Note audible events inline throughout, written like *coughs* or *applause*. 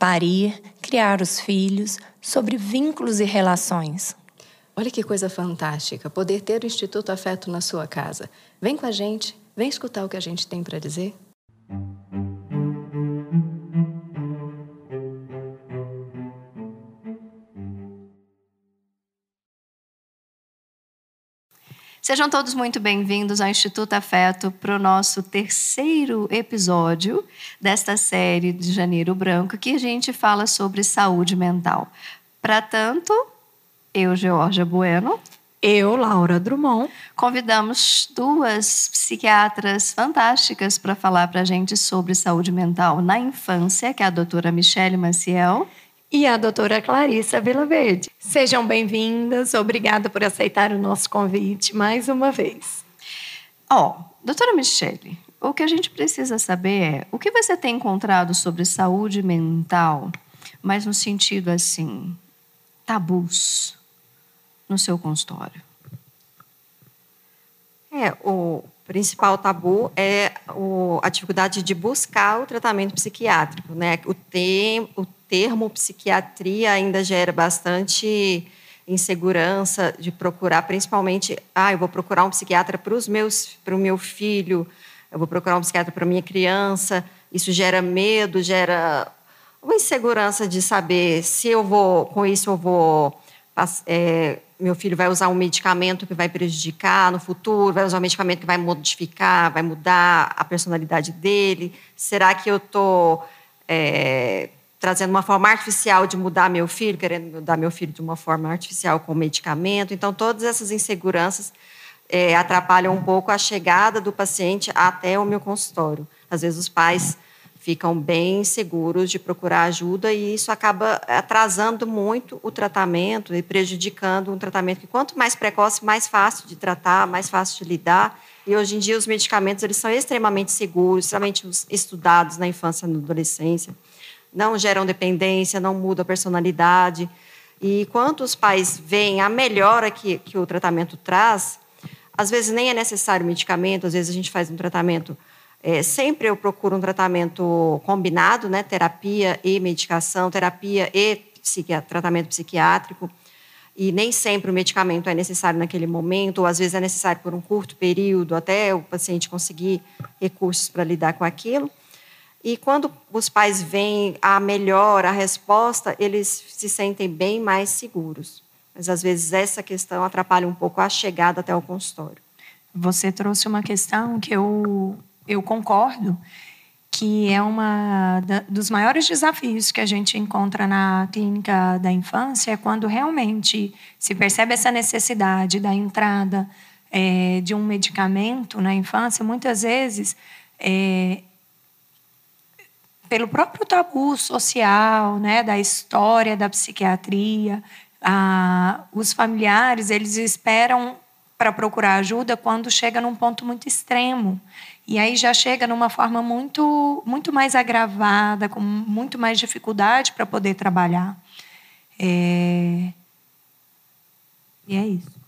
parir, criar os filhos, sobre vínculos e relações. Olha que coisa fantástica poder ter o Instituto Afeto na sua casa. Vem com a gente, vem escutar o que a gente tem para dizer. Sejam todos muito bem-vindos ao Instituto Afeto para o nosso terceiro episódio desta série de Janeiro Branco, que a gente fala sobre saúde mental. Para tanto, eu, Georgia Bueno. Eu, Laura Drummond. Convidamos duas psiquiatras fantásticas para falar para a gente sobre saúde mental na infância, que é a doutora Michele Maciel e a doutora Clarissa Verde. Sejam bem-vindas, obrigada por aceitar o nosso convite mais uma vez. Ó, oh, doutora Michele, o que a gente precisa saber é o que você tem encontrado sobre saúde mental, mas no sentido assim, tabus no seu consultório? É, o principal tabu é o, a dificuldade de buscar o tratamento psiquiátrico, né? O, tem, o termo psiquiatria ainda gera bastante insegurança de procurar, principalmente, ah, eu vou procurar um psiquiatra para os meus, para o meu filho, eu vou procurar um psiquiatra para minha criança. Isso gera medo, gera uma insegurança de saber se eu vou, com isso eu vou, é, meu filho vai usar um medicamento que vai prejudicar no futuro, vai usar um medicamento que vai modificar, vai mudar a personalidade dele. Será que eu estou é, trazendo uma forma artificial de mudar meu filho, querendo mudar meu filho de uma forma artificial com medicamento. Então, todas essas inseguranças é, atrapalham um pouco a chegada do paciente até o meu consultório. Às vezes, os pais ficam bem seguros de procurar ajuda e isso acaba atrasando muito o tratamento e prejudicando um tratamento que quanto mais precoce, mais fácil de tratar, mais fácil de lidar. E hoje em dia os medicamentos eles são extremamente seguros, extremamente estudados na infância e na adolescência não geram dependência, não muda a personalidade. E quanto os pais veem a melhora que, que o tratamento traz, às vezes nem é necessário medicamento, às vezes a gente faz um tratamento. É, sempre eu procuro um tratamento combinado, né? Terapia e medicação, terapia e tratamento psiquiátrico. E nem sempre o medicamento é necessário naquele momento, ou às vezes é necessário por um curto período, até o paciente conseguir recursos para lidar com aquilo. E quando os pais veem a melhora, a resposta, eles se sentem bem mais seguros. Mas às vezes essa questão atrapalha um pouco a chegada até o consultório. Você trouxe uma questão que eu, eu concordo, que é uma dos maiores desafios que a gente encontra na clínica da infância é quando realmente se percebe essa necessidade da entrada é, de um medicamento na infância. Muitas vezes é, pelo próprio tabu social, né, da história da psiquiatria. Ah, os familiares eles esperam para procurar ajuda quando chega num ponto muito extremo e aí já chega numa forma muito muito mais agravada, com muito mais dificuldade para poder trabalhar. É... E é isso.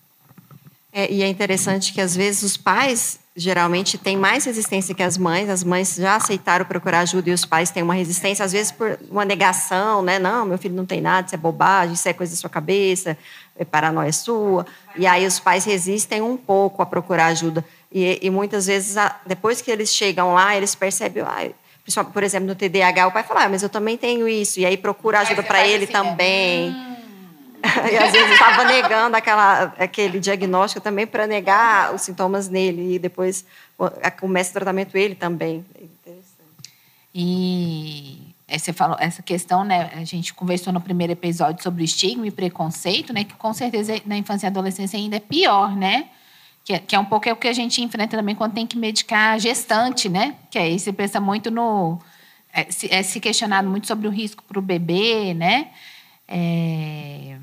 É, e é interessante que às vezes os pais geralmente têm mais resistência que as mães. As mães já aceitaram procurar ajuda e os pais têm uma resistência, às vezes por uma negação, né? Não, meu filho não tem nada, isso é bobagem, isso é coisa da sua cabeça, é paranoia sua. E aí os pais resistem um pouco a procurar ajuda. E, e muitas vezes, depois que eles chegam lá, eles percebem, ah, por exemplo, no TDAH, o pai fala, ah, mas eu também tenho isso. E aí procura ajuda para ele assim, também. Hum *laughs* e às vezes estava negando aquela, aquele diagnóstico também para negar os sintomas nele. E depois começa o tratamento ele também. É interessante. E você falou essa questão, né? A gente conversou no primeiro episódio sobre estigma e preconceito, né? Que com certeza na infância e adolescência ainda é pior, né? Que, é, que é um pouco é o que a gente enfrenta também quando tem que medicar a gestante, né? Que aí você pensa muito no é, se, é se questionado muito sobre o risco para o bebê, né? É,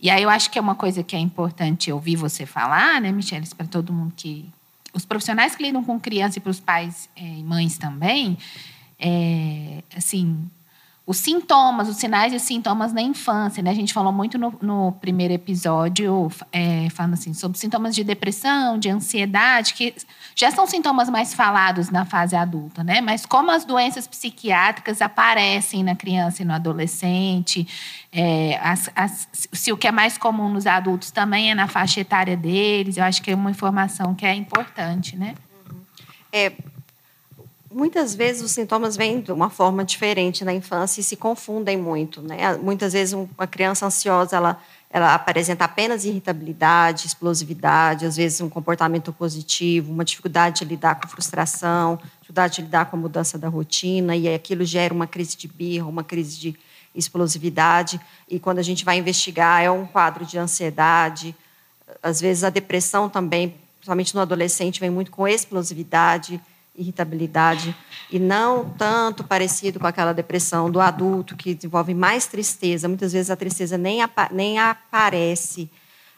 e aí eu acho que é uma coisa que é importante ouvir você falar, né, Michelle, para todo mundo que os profissionais que lidam com criança e para os pais é, e mães também, é, assim, os sintomas, os sinais e sintomas na infância, né? A gente falou muito no, no primeiro episódio, é, falando assim, sobre sintomas de depressão, de ansiedade, que já são sintomas mais falados na fase adulta, né? Mas como as doenças psiquiátricas aparecem na criança e no adolescente, é, as, as, se o que é mais comum nos adultos também é na faixa etária deles, eu acho que é uma informação que é importante, né? É, muitas vezes os sintomas vêm de uma forma diferente na infância e se confundem muito, né? Muitas vezes uma criança ansiosa ela ela apresenta apenas irritabilidade, explosividade, às vezes um comportamento positivo, uma dificuldade de lidar com frustração, dificuldade de lidar com a mudança da rotina, e aquilo gera uma crise de birra, uma crise de explosividade. E quando a gente vai investigar, é um quadro de ansiedade. Às vezes a depressão também, principalmente no adolescente, vem muito com explosividade irritabilidade e não tanto parecido com aquela depressão do adulto que desenvolve mais tristeza. Muitas vezes a tristeza nem, apa nem aparece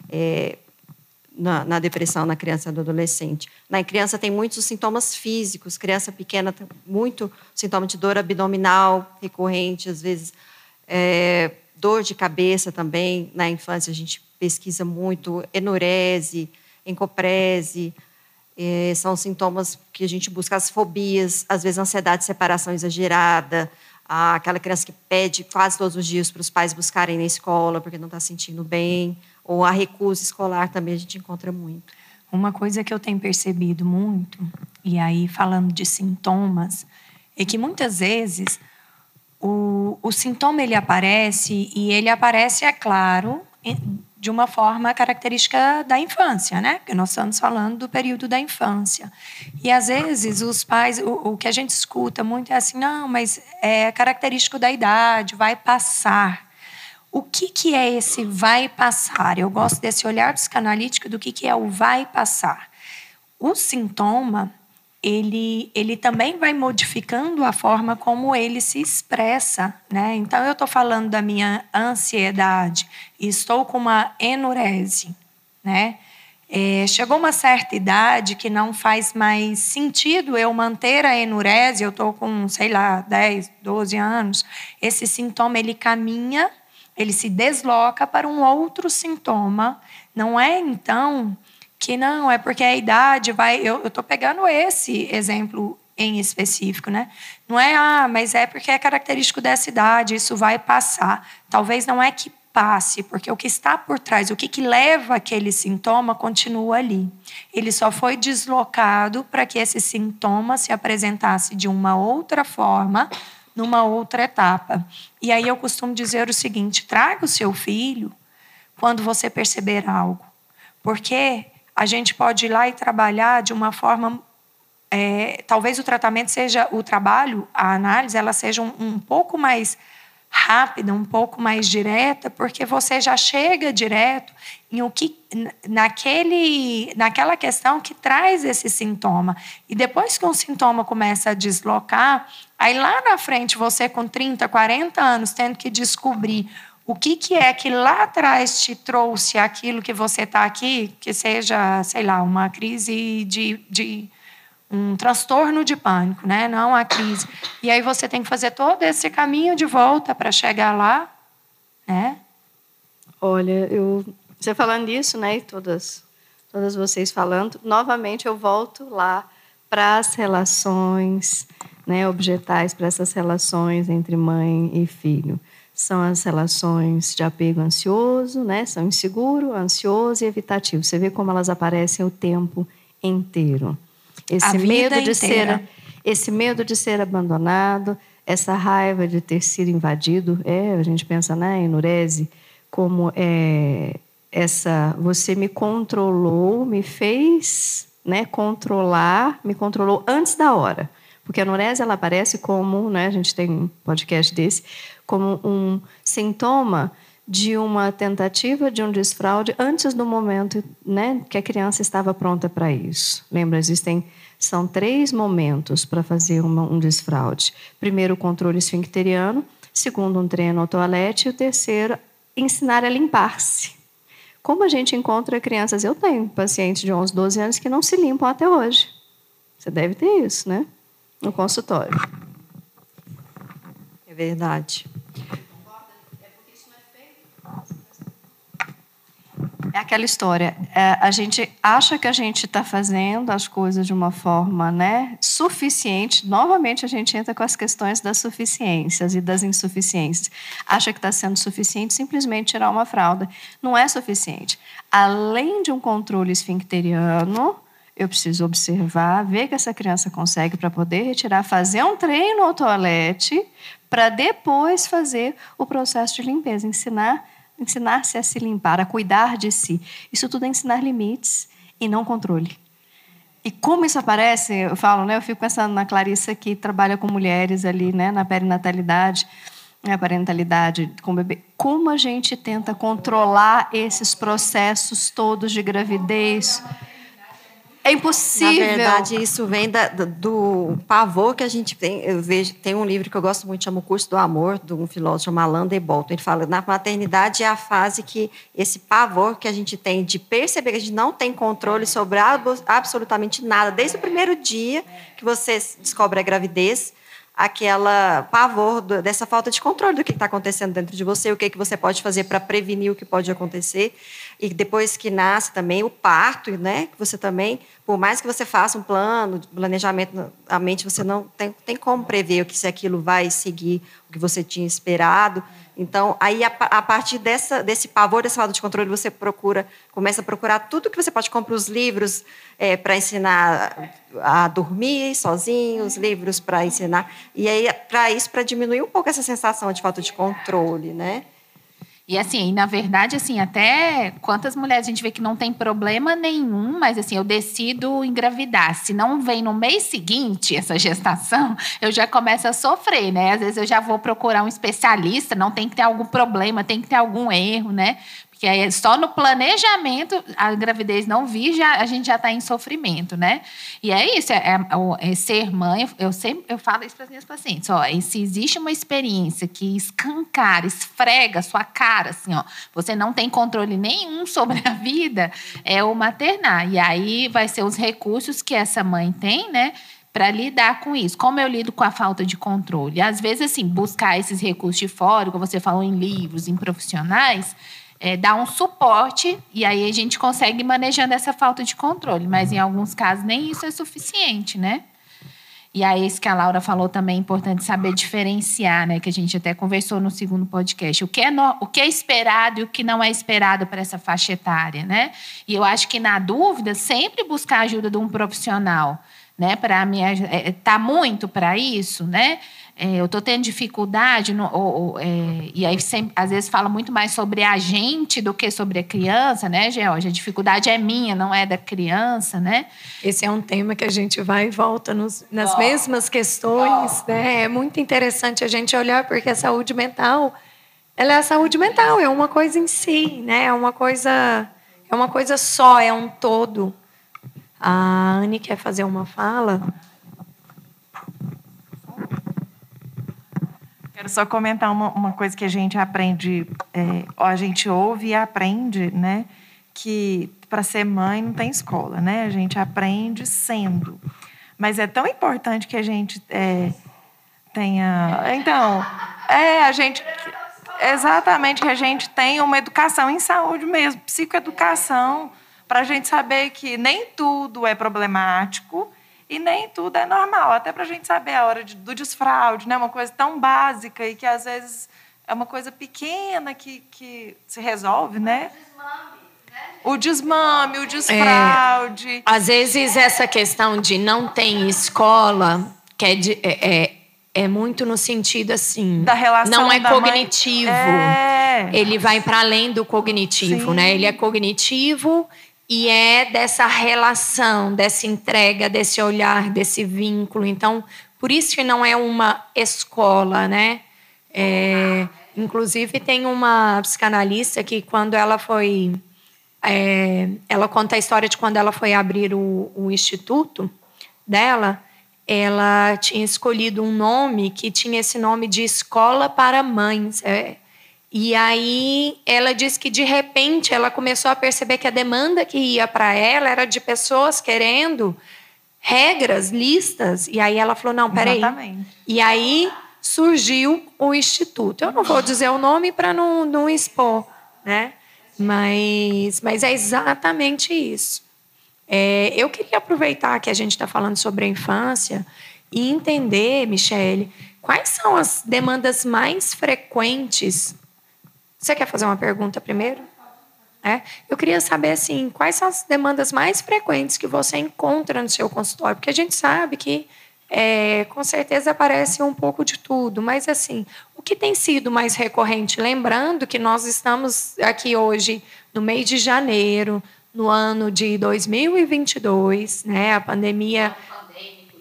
é, na, na, depressão na criança e no adolescente. Na criança tem muitos sintomas físicos. Criança pequena tem muito sintoma de dor abdominal recorrente, às vezes é, dor de cabeça também. Na infância a gente pesquisa muito enurese, encoprese, é, são sintomas que a gente busca as fobias, às vezes ansiedade de separação exagerada, aquela criança que pede quase todos os dias para os pais buscarem na escola porque não está sentindo bem, ou a recusa escolar também a gente encontra muito. Uma coisa que eu tenho percebido muito, e aí falando de sintomas, é que muitas vezes o, o sintoma ele aparece e ele aparece, é claro, de uma forma característica da infância, né? Porque nós estamos falando do período da infância. E às vezes os pais, o, o que a gente escuta muito é assim, não, mas é característico da idade, vai passar. O que, que é esse vai passar? Eu gosto desse olhar psicanalítico do que, que é o vai passar. O sintoma ele, ele também vai modificando a forma como ele se expressa, né? Então eu estou falando da minha ansiedade e estou com uma enurese, né? É, chegou uma certa idade que não faz mais sentido eu manter a enurese, eu estou com, sei lá, 10, 12 anos, esse sintoma ele caminha, ele se desloca para um outro sintoma. Não é então que não, é porque a idade vai. Eu estou pegando esse exemplo em específico, né? Não é, ah, mas é porque é característico dessa idade, isso vai passar. Talvez não é que passe, porque o que está por trás, o que, que leva aquele sintoma, continua ali. Ele só foi deslocado para que esse sintoma se apresentasse de uma outra forma, numa outra etapa. E aí eu costumo dizer o seguinte: traga o seu filho quando você perceber algo. Porque a gente pode ir lá e trabalhar de uma forma. É, talvez o tratamento seja, o trabalho, a análise, ela seja um, um pouco mais rápida, um pouco mais direta, porque você já chega direto em o que naquele naquela questão que traz esse sintoma. E depois que um sintoma começa a deslocar, aí lá na frente você com 30, 40 anos tendo que descobrir o que, que é que lá atrás te trouxe aquilo que você está aqui, que seja, sei lá, uma crise de, de um transtorno de pânico, né? Não a crise. E aí você tem que fazer todo esse caminho de volta para chegar lá, né? Olha, eu você falando isso, né? E todas, todas vocês falando, novamente eu volto lá para as relações, né? Objetais para essas relações entre mãe e filho são as relações de apego ansioso, né? São inseguro, ansioso e evitativo. Você vê como elas aparecem o tempo inteiro. Esse medo de inteira. ser esse medo de ser abandonado, essa raiva de ter sido invadido, é, a gente pensa na né, enurese como é, essa você me controlou, me fez, né, controlar, me controlou antes da hora. Porque a enurese ela aparece como, né, a gente tem um podcast desse, como um sintoma de uma tentativa de um desfraude antes do momento né, que a criança estava pronta para isso. Lembra, existem São três momentos para fazer uma, um desfraude. Primeiro, o controle esfincteriano. Segundo, um treino ao toalete. E o terceiro, ensinar a limpar-se. Como a gente encontra crianças? Eu tenho pacientes de 11, 12 anos que não se limpam até hoje. Você deve ter isso, né? No consultório. É verdade. É aquela história. É, a gente acha que a gente está fazendo as coisas de uma forma né, suficiente. Novamente, a gente entra com as questões das suficiências e das insuficiências. Acha que está sendo suficiente simplesmente tirar uma fralda. Não é suficiente. Além de um controle esfincteriano, eu preciso observar, ver que essa criança consegue para poder retirar, fazer um treino ao toalete, para depois fazer o processo de limpeza, ensinar ensinar-se a se limpar, a cuidar de si. Isso tudo é ensinar limites e não controle. E como isso aparece, eu falo, né? Eu fico pensando na Clarissa que trabalha com mulheres ali, né? Na perinatalidade, na parentalidade com bebê. Como a gente tenta controlar esses processos todos de gravidez? É impossível. Na verdade, isso vem da, do pavor que a gente tem. Eu vejo, tem um livro que eu gosto muito, chama O Curso do Amor, de um filósofo chamado Alain Bolton. Ele fala na maternidade é a fase que esse pavor que a gente tem de perceber que a gente não tem controle sobre absolutamente nada, desde o primeiro dia que você descobre a gravidez, aquela pavor dessa falta de controle do que está acontecendo dentro de você, o que, que você pode fazer para prevenir o que pode acontecer. E depois que nasce também o parto, né? Que você também, por mais que você faça um plano, planejamento, a mente você não tem, tem como prever o que se aquilo vai seguir o que você tinha esperado. Então, aí a, a partir dessa, desse pavor, dessa falta de controle, você procura, começa a procurar tudo que você pode comprar os livros é, para ensinar a dormir sozinho, os livros para ensinar. E aí, para isso, para diminuir um pouco essa sensação de falta de controle, né? E assim, na verdade, assim, até quantas mulheres a gente vê que não tem problema nenhum, mas assim, eu decido engravidar. Se não vem no mês seguinte essa gestação, eu já começo a sofrer, né? Às vezes eu já vou procurar um especialista, não tem que ter algum problema, tem que ter algum erro, né? Porque aí só no planejamento a gravidez não vir, já, a gente já está em sofrimento, né? E é isso, é, é, é, ser mãe, eu sempre eu falo isso para as minhas pacientes, ó, se existe uma experiência que escancara, esfrega sua cara, assim, ó, você não tem controle nenhum *laughs* sobre a vida, é o maternar. E aí vai ser os recursos que essa mãe tem, né? para lidar com isso. Como eu lido com a falta de controle? Às vezes, assim, buscar esses recursos de fora, como você falou, em livros, em profissionais, é, dar um suporte e aí a gente consegue ir manejando essa falta de controle. Mas em alguns casos nem isso é suficiente, né? E aí, isso que a Laura falou também é importante saber diferenciar, né? Que a gente até conversou no segundo podcast. O que é, no, o que é esperado e o que não é esperado para essa faixa etária, né? E eu acho que, na dúvida, sempre buscar a ajuda de um profissional, né? Para me é, tá muito para isso, né? É, eu estou tendo dificuldade, no, ou, ou, é, e aí sempre, às vezes fala muito mais sobre a gente do que sobre a criança, né, Georgia? A dificuldade é minha, não é da criança, né? Esse é um tema que a gente vai e volta nos, nas mesmas questões, né? É muito interessante a gente olhar, porque a saúde mental, ela é a saúde mental, é uma coisa em si, né? É uma coisa, é uma coisa só, é um todo. A Anne quer fazer uma fala. Quero só comentar uma, uma coisa que a gente aprende, é, a gente ouve e aprende, né? Que para ser mãe não tem escola, né? A gente aprende sendo. Mas é tão importante que a gente é, tenha. Então, é, a gente. Exatamente, que a gente tenha uma educação em saúde mesmo, psicoeducação, para a gente saber que nem tudo é problemático e nem tudo é normal, até para a gente saber a hora de, do desfraude, né? uma coisa tão básica e que às vezes é uma coisa pequena que, que se resolve, né? O desmame, o desfraude. É, às vezes essa questão de não tem escola que é, de, é, é, é muito no sentido assim. Da relação Não é da cognitivo. É. Ele vai para além do cognitivo, Sim. né? Ele é cognitivo e é dessa relação, dessa entrega, desse olhar, desse vínculo. Então, por isso que não é uma escola, né? É, inclusive, tem uma psicanalista que, quando ela foi. É, ela conta a história de quando ela foi abrir o, o instituto. dela, ela tinha escolhido um nome que tinha esse nome de escola para mães. É, e aí ela disse que de repente ela começou a perceber que a demanda que ia para ela era de pessoas querendo regras, listas. E aí ela falou: não, peraí. Exatamente. E aí surgiu o Instituto. Eu não vou dizer o nome para não, não expor, né? Mas, mas é exatamente isso. É, eu queria aproveitar que a gente está falando sobre a infância e entender, Michele, quais são as demandas mais frequentes. Você quer fazer uma pergunta primeiro? É, eu queria saber assim, quais são as demandas mais frequentes que você encontra no seu consultório, porque a gente sabe que é, com certeza aparece um pouco de tudo, mas assim, o que tem sido mais recorrente? Lembrando que nós estamos aqui hoje no mês de janeiro, no ano de 2022, né? A pandemia.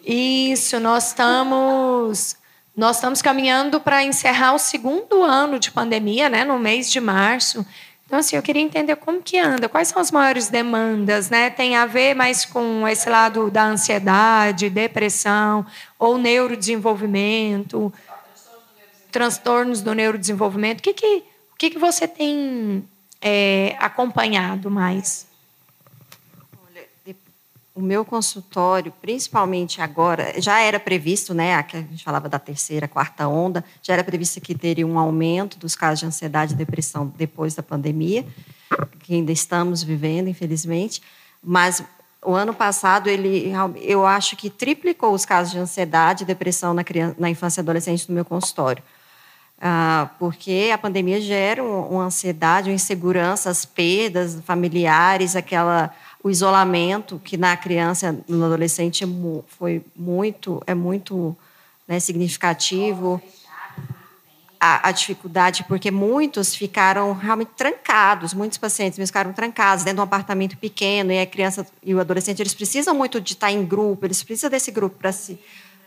Isso, nós estamos nós estamos caminhando para encerrar o segundo ano de pandemia, né? No mês de março. Então, assim, eu queria entender como que anda, quais são as maiores demandas, né? Tem a ver mais com esse lado da ansiedade, depressão, ou neurodesenvolvimento, transtornos do neurodesenvolvimento. O que, que, o que, que você tem é, acompanhado mais? O meu consultório, principalmente agora, já era previsto, né? A gente falava da terceira, quarta onda, já era previsto que teria um aumento dos casos de ansiedade e depressão depois da pandemia, que ainda estamos vivendo, infelizmente. Mas o ano passado, ele, eu acho que triplicou os casos de ansiedade e depressão na, criança, na infância e adolescente no meu consultório. Ah, porque a pandemia gera uma ansiedade, uma insegurança, as perdas familiares, aquela o isolamento que na criança, no adolescente foi muito, é muito né, significativo. A, a, dificuldade, porque muitos ficaram realmente trancados, muitos pacientes ficaram trancados dentro de um apartamento pequeno, e a criança e o adolescente, eles precisam muito de estar em grupo, eles precisam desse grupo para se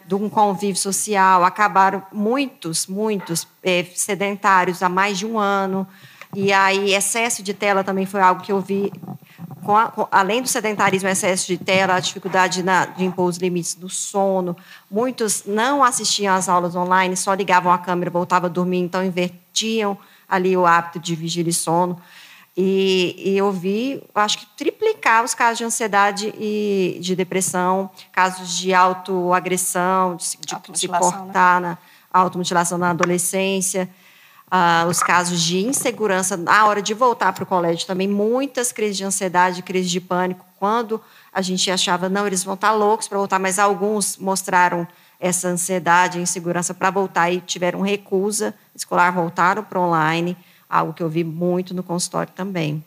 de um convívio social, acabaram muitos, muitos é, sedentários há mais de um ano, e aí excesso de tela também foi algo que eu vi com a, com, além do sedentarismo, excesso de tela, a dificuldade na, de impor os limites do sono, muitos não assistiam às aulas online, só ligavam a câmera, voltavam a dormir, então invertiam ali o hábito de vigília e sono. E, e, eu vi, acho que triplicar os casos de ansiedade e de depressão, casos de autoagressão, de, de se cortar né? na automutilação na adolescência uh, os casos de insegurança na hora de voltar para o colégio também, muitas crises de ansiedade, crises de pânico, quando a gente achava, não, eles vão estar loucos para voltar, mas alguns mostraram essa ansiedade insegurança para voltar e tiveram recusa escolar, voltaram para online, algo que eu vi muito no consultório também.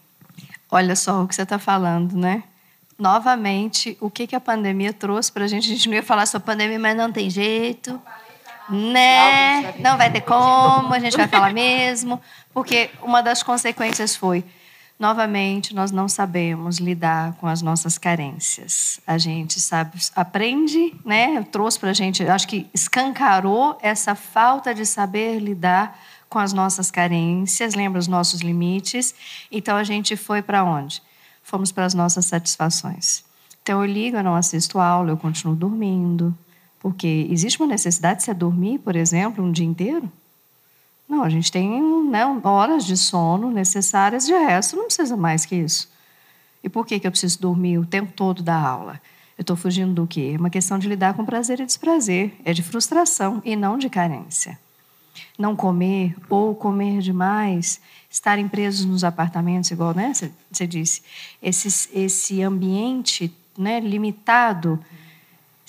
Olha só o que você está falando, né? Novamente, o que, que a pandemia trouxe para a gente? A gente não ia falar sobre pandemia, mas não tem jeito. Né? Não vai ter como, a gente vai falar mesmo, porque uma das consequências foi, novamente, nós não sabemos lidar com as nossas carências. A gente sabe, aprende, né? Trouxe para a gente, acho que escancarou essa falta de saber lidar com as nossas carências, lembra os nossos limites. Então a gente foi para onde? Fomos para as nossas satisfações. Então eu ligo, eu não assisto aula, eu continuo dormindo, porque existe uma necessidade de você dormir, por exemplo, um dia inteiro? Não, a gente tem né, horas de sono necessárias, de resto não precisa mais que isso. E por que, que eu preciso dormir o tempo todo da aula? Eu estou fugindo do quê? É uma questão de lidar com prazer e desprazer. É de frustração e não de carência. Não comer ou comer demais, estarem presos nos apartamentos, igual né, você disse, esse, ambiente né, limitado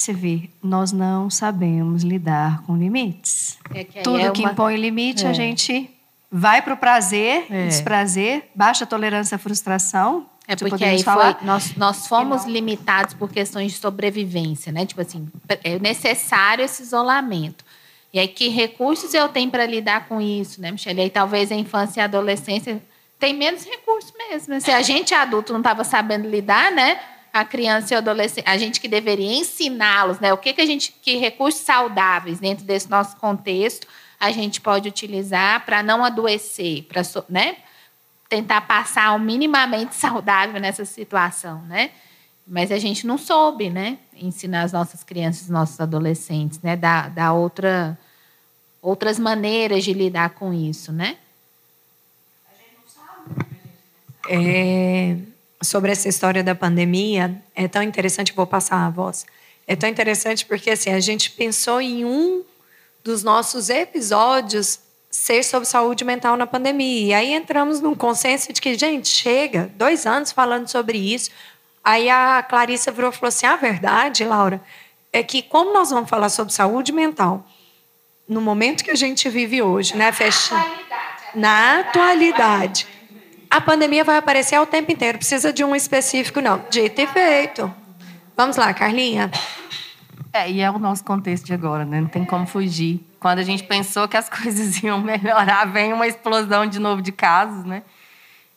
você vê, nós não sabemos lidar com limites. É que Tudo é que uma... impõe limite, é. a gente vai para o prazer, é. desprazer, baixa tolerância à frustração. É porque aí falar. Foi, nós, nós fomos limitados por questões de sobrevivência, né? Tipo assim, é necessário esse isolamento. E aí, que recursos eu tenho para lidar com isso, né, Michelle? E aí, talvez a infância e a adolescência tem menos recursos mesmo. Se a gente adulto não estava sabendo lidar, né? A criança e o adolescente, a gente que deveria ensiná-los, né? O que, que a gente, que recursos saudáveis dentro desse nosso contexto a gente pode utilizar para não adoecer, para né? tentar passar o minimamente *laughs* saudável nessa situação, né? Mas a gente não soube, né? Ensinar as nossas crianças, os nossos adolescentes, né? Dar, dar outra, outras maneiras de lidar com isso, né? É, sobre essa história da pandemia, é tão interessante, vou passar a voz. É tão interessante porque assim, a gente pensou em um dos nossos episódios ser sobre saúde mental na pandemia. E aí entramos num consenso de que, gente, chega, dois anos falando sobre isso. Aí a Clarissa virou e falou assim: a verdade, Laura, é que como nós vamos falar sobre saúde mental no momento que a gente vive hoje, né, Fecha? Na atualidade. A pandemia vai aparecer ao tempo inteiro, precisa de um específico, não. Dito e feito. Vamos lá, Carlinha. É, e é o nosso contexto de agora, né? Não tem como fugir. Quando a gente pensou que as *laughs* coisas iam melhorar, vem uma explosão de novo de casos, né?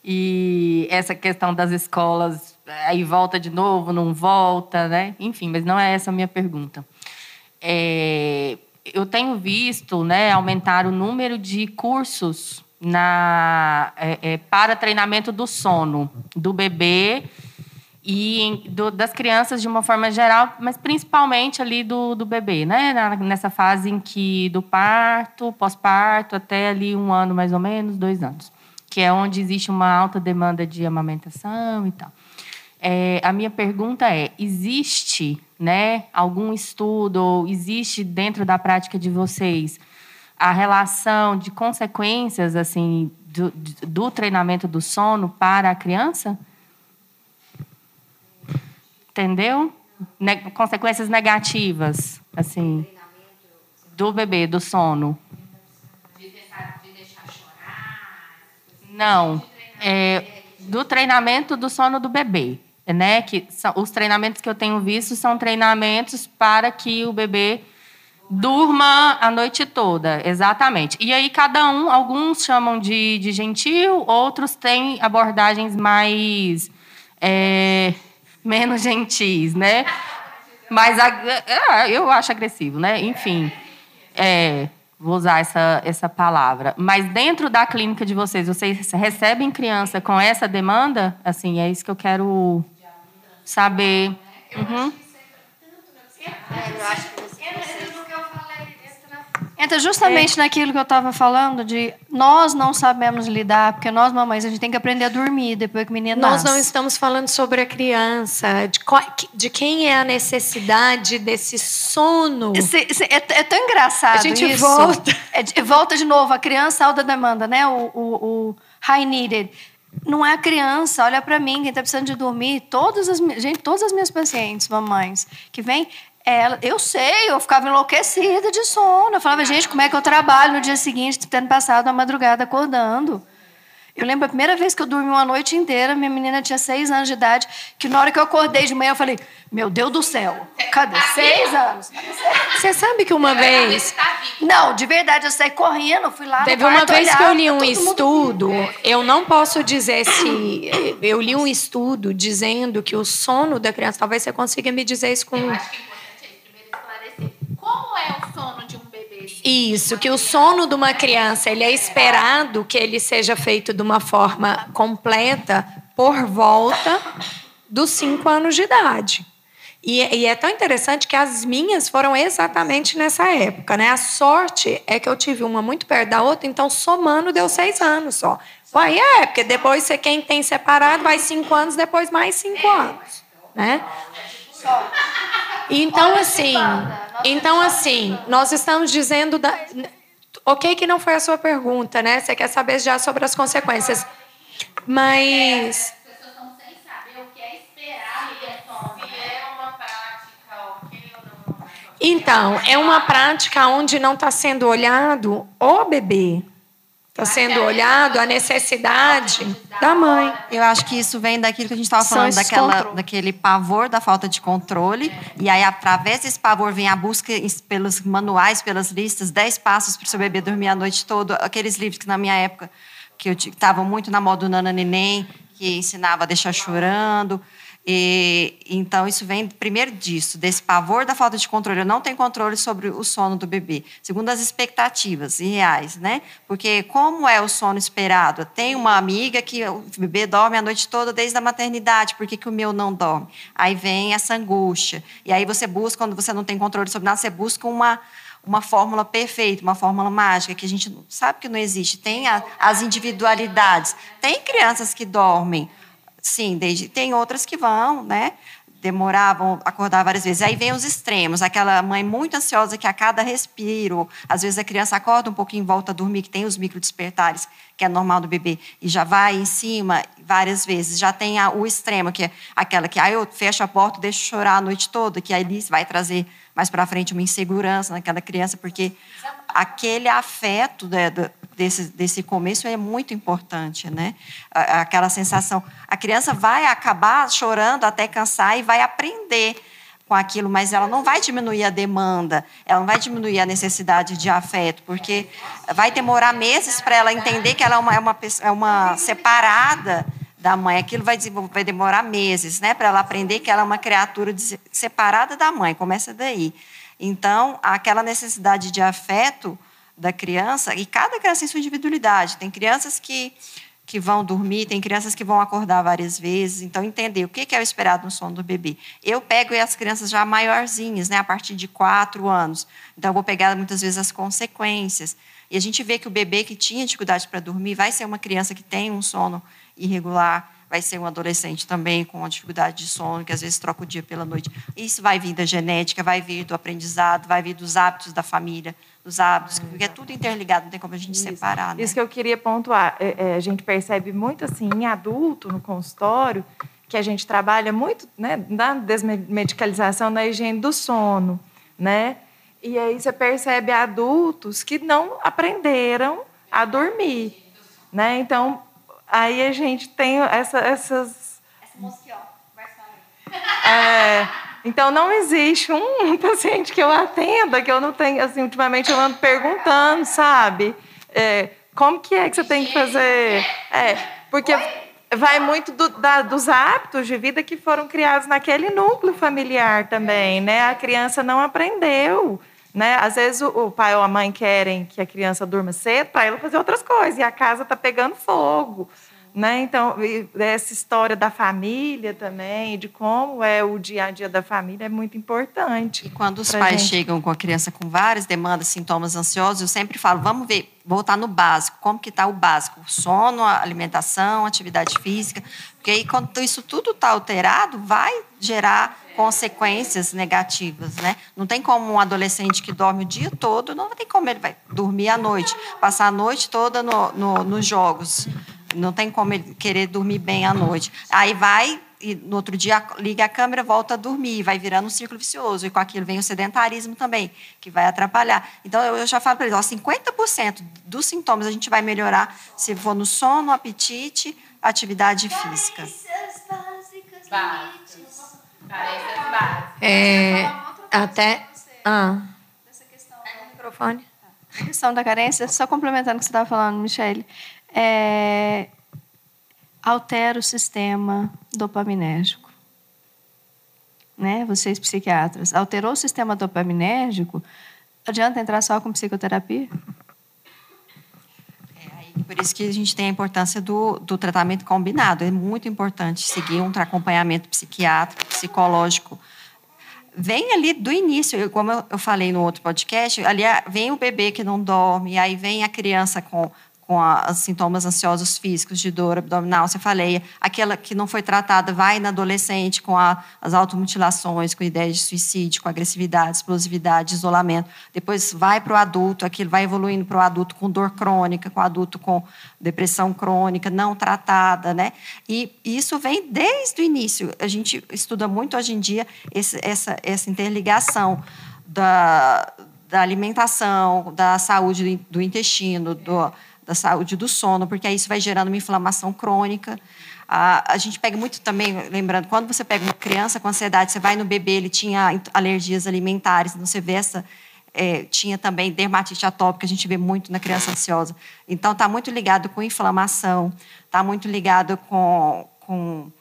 E essa questão das escolas, aí volta de novo, não volta, né? Enfim, mas não é essa a minha pergunta. É, eu tenho visto né, aumentar o número de cursos na, é, é, para treinamento do sono do bebê e do, das crianças de uma forma geral, mas principalmente ali do, do bebê, né? Na, nessa fase em que do parto, pós-parto, até ali um ano mais ou menos, dois anos, que é onde existe uma alta demanda de amamentação e tal. É, a minha pergunta é: existe, né, algum estudo existe dentro da prática de vocês a relação de consequências assim do, do treinamento do sono para a criança? Entendeu? Ne consequências negativas, assim, do bebê, do sono. Não. É, do treinamento do sono do bebê. Né? Que são, os treinamentos que eu tenho visto são treinamentos para que o bebê durma a noite toda, exatamente. E aí cada um, alguns chamam de, de gentil, outros têm abordagens mais é, menos gentis, né? Mas é, eu acho agressivo, né? Enfim, é, vou usar essa, essa palavra. Mas dentro da clínica de vocês, vocês recebem criança com essa demanda? Assim, é isso que eu quero saber. Uhum. Eu acho que Entra justamente é. naquilo que eu estava falando de nós não sabemos lidar, porque nós mamães a gente tem que aprender a dormir depois que o menino Nós nasce. não estamos falando sobre a criança, de, qual, de quem é a necessidade desse sono. é, é, tão engraçado A gente isso. volta. É, volta de novo, a criança alta demanda, né? O, o, o high needed. Não é a criança, olha para mim, quem está precisando de dormir, todas as, gente, todas as minhas pacientes, mamães, que vêm, ela, eu sei, eu ficava enlouquecida de sono. Eu falava, gente, como é que eu trabalho no dia seguinte, tendo passado a madrugada acordando? Eu lembro a primeira vez que eu dormi uma noite inteira, minha menina tinha seis anos de idade, que na hora que eu acordei de manhã, eu falei, meu Deus do céu, cadê seis anos? Você sabe que uma vez... Não, de verdade, eu saí correndo, fui lá Teve uma vez que eu li um estudo, mundo... eu não posso dizer se... Eu li um estudo dizendo que o sono da criança, talvez você consiga me dizer isso com é o sono de um bebê? Isso, que o sono de uma criança ele é esperado que ele seja feito de uma forma completa por volta dos cinco anos de idade. E, e, é tão interessante que as minhas foram exatamente nessa época, né? A sorte é que eu tive uma muito perto da outra, então somando deu seis anos só. Aí é, porque depois você quem tem separado vai cinco anos, depois mais cinco anos, né? Então, assim, então, assim, nós estamos dizendo. Da... Ok, que não foi a sua pergunta, né? Você quer saber já sobre as consequências. Mas. Então, é uma prática onde não está sendo olhado o bebê. Está sendo olhado a necessidade da mãe. Eu acho que isso vem daquilo que a gente estava falando, daquela, daquele pavor da falta de controle. E aí, através desse pavor, vem a busca pelos manuais, pelas listas, 10 passos para o seu bebê dormir a noite toda. Aqueles livros que, na minha época, que estavam muito na moda do Nana Neném, que ensinava a deixar chorando. E, então, isso vem primeiro disso, desse pavor da falta de controle. Eu não tenho controle sobre o sono do bebê. Segundo as expectativas reais, né? Porque como é o sono esperado? Tem uma amiga que o bebê dorme a noite toda desde a maternidade, por que, que o meu não dorme? Aí vem essa angústia. E aí você busca, quando você não tem controle sobre nada, você busca uma uma fórmula perfeita, uma fórmula mágica, que a gente sabe que não existe. Tem a, as individualidades. Tem crianças que dormem Sim, desde, tem outras que vão, né? Demorar, vão acordar várias vezes. Aí vem os extremos, aquela mãe muito ansiosa que a cada respiro, às vezes a criança acorda um pouquinho, volta a dormir, que tem os micro despertares, que é normal do bebê, e já vai em cima várias vezes. Já tem a, o extremo, que é aquela que, aí eu fecho a porta, deixo chorar a noite toda, que aí vai trazer mais para frente uma insegurança naquela criança, porque aquele afeto né, desse, desse começo é muito importante, né? Aquela sensação. A criança vai acabar chorando até cansar e vai aprender com aquilo, mas ela não vai diminuir a demanda, ela não vai diminuir a necessidade de afeto, porque vai demorar meses para ela entender que ela é uma, é uma, é uma separada da mãe. Aquilo vai, vai demorar meses, né, para ela aprender que ela é uma criatura separada da mãe. Começa daí. Então, aquela necessidade de afeto da criança, e cada criança tem sua individualidade. Tem crianças que, que vão dormir, tem crianças que vão acordar várias vezes. Então, entender o que é o esperado no sono do bebê. Eu pego as crianças já maiorzinhas, né, a partir de quatro anos. Então, eu vou pegar muitas vezes as consequências. E a gente vê que o bebê que tinha dificuldade para dormir vai ser uma criança que tem um sono irregular, vai ser um adolescente também com uma dificuldade de sono, que às vezes troca o dia pela noite. Isso vai vir da genética, vai vir do aprendizado, vai vir dos hábitos da família, dos hábitos, porque é tudo interligado, não tem como a gente Isso. separar. Né? Isso que eu queria pontuar. É, é, a gente percebe muito assim em adulto, no consultório, que a gente trabalha muito né, na desmedicalização, na higiene do sono, né? E aí você percebe adultos que não aprenderam a dormir, né? Então, Aí a gente tem essa, essas. É, então não existe um *laughs* paciente que eu atenda que eu não tenho, assim, ultimamente eu ando perguntando, sabe? É, como que é que você tem que fazer? É, porque vai muito do, da, dos hábitos de vida que foram criados naquele núcleo familiar também, né? A criança não aprendeu. Né? Às vezes o, o pai ou a mãe querem que a criança durma cedo para ela fazer outras coisas e a casa está pegando fogo. Né? Então, essa história da família também, de como é o dia a dia da família, é muito importante. E quando os pais gente. chegam com a criança com várias demandas, sintomas ansiosos, eu sempre falo, vamos ver, voltar no básico. Como que está o básico? Sono, alimentação, atividade física. Porque aí, quando isso tudo está alterado, vai gerar consequências negativas, né? Não tem como um adolescente que dorme o dia todo, não tem como ele vai dormir à noite, passar a noite toda no, no, nos jogos. Não tem como ele querer dormir bem à noite. Aí vai e no outro dia liga a câmera, volta a dormir, vai virando um círculo vicioso. E com aquilo vem o sedentarismo também, que vai atrapalhar. Então, eu já falo para eles, ó, 50% dos sintomas a gente vai melhorar se for no sono, apetite, atividade física. É, até... Ah. microfone. A questão da carência, só complementando o que você estava falando, Michele, é, altera o sistema dopaminérgico. Né? Vocês psiquiatras, alterou o sistema dopaminérgico, adianta entrar só com psicoterapia? Por isso que a gente tem a importância do, do tratamento combinado. É muito importante seguir um acompanhamento psiquiátrico, psicológico. Vem ali do início, como eu falei no outro podcast, ali vem o bebê que não dorme, aí vem a criança com com os sintomas ansiosos físicos, de dor abdominal, cefaleia, aquela que não foi tratada vai na adolescente com a, as automutilações, com ideia de suicídio, com agressividade, explosividade, isolamento. Depois vai para o adulto, aquilo vai evoluindo para o adulto com dor crônica, com o adulto com depressão crônica não tratada, né? E isso vem desde o início. A gente estuda muito hoje em dia esse, essa, essa interligação da, da alimentação, da saúde do intestino, do da saúde do sono, porque aí isso vai gerando uma inflamação crônica. A, a gente pega muito também, lembrando, quando você pega uma criança com ansiedade, você vai no bebê, ele tinha alergias alimentares, então você vê essa. É, tinha também dermatite atópica, a gente vê muito na criança ansiosa. Então, está muito ligado com inflamação, está muito ligado com, com